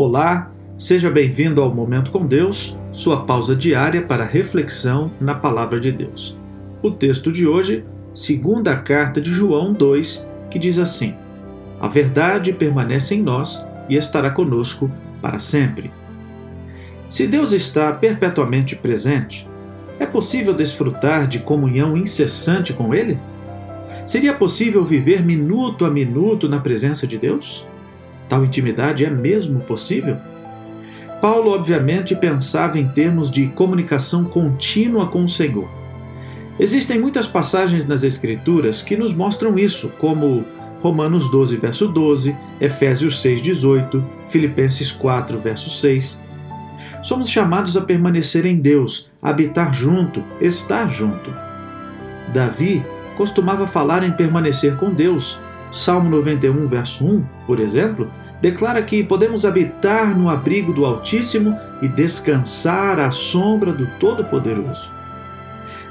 Olá, seja bem-vindo ao Momento com Deus, sua pausa diária para reflexão na Palavra de Deus. O texto de hoje, segunda carta de João 2, que diz assim: A verdade permanece em nós e estará conosco para sempre. Se Deus está perpetuamente presente, é possível desfrutar de comunhão incessante com Ele? Seria possível viver minuto a minuto na presença de Deus? Tal intimidade é mesmo possível? Paulo, obviamente, pensava em termos de comunicação contínua com o Senhor. Existem muitas passagens nas Escrituras que nos mostram isso, como Romanos 12, verso 12, Efésios 6, 18, Filipenses 4, verso 6. Somos chamados a permanecer em Deus, habitar junto, estar junto. Davi costumava falar em permanecer com Deus. Salmo 91, verso 1, por exemplo, declara que podemos habitar no abrigo do Altíssimo e descansar à sombra do Todo-Poderoso.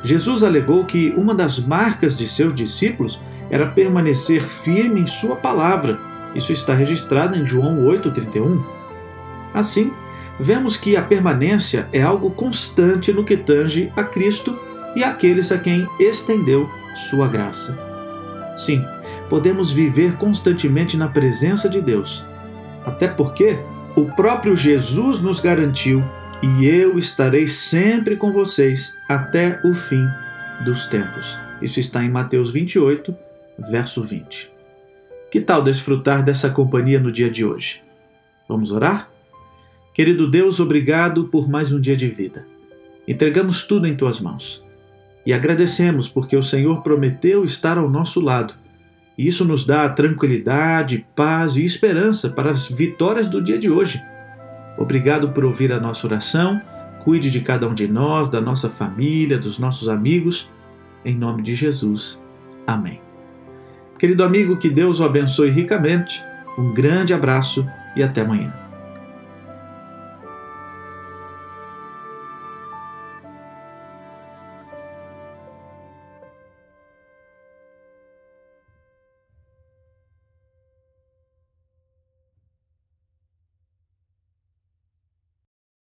Jesus alegou que uma das marcas de seus discípulos era permanecer firme em Sua palavra. Isso está registrado em João 8,31. Assim, vemos que a permanência é algo constante no que tange a Cristo e àqueles a quem estendeu Sua graça. Sim, podemos viver constantemente na presença de Deus até porque o próprio Jesus nos garantiu: e eu estarei sempre com vocês até o fim dos tempos. Isso está em Mateus 28, verso 20. Que tal desfrutar dessa companhia no dia de hoje? Vamos orar? Querido Deus, obrigado por mais um dia de vida. Entregamos tudo em tuas mãos e agradecemos porque o Senhor prometeu estar ao nosso lado isso nos dá tranquilidade, paz e esperança para as vitórias do dia de hoje. Obrigado por ouvir a nossa oração. Cuide de cada um de nós, da nossa família, dos nossos amigos. Em nome de Jesus. Amém. Querido amigo, que Deus o abençoe ricamente. Um grande abraço e até amanhã.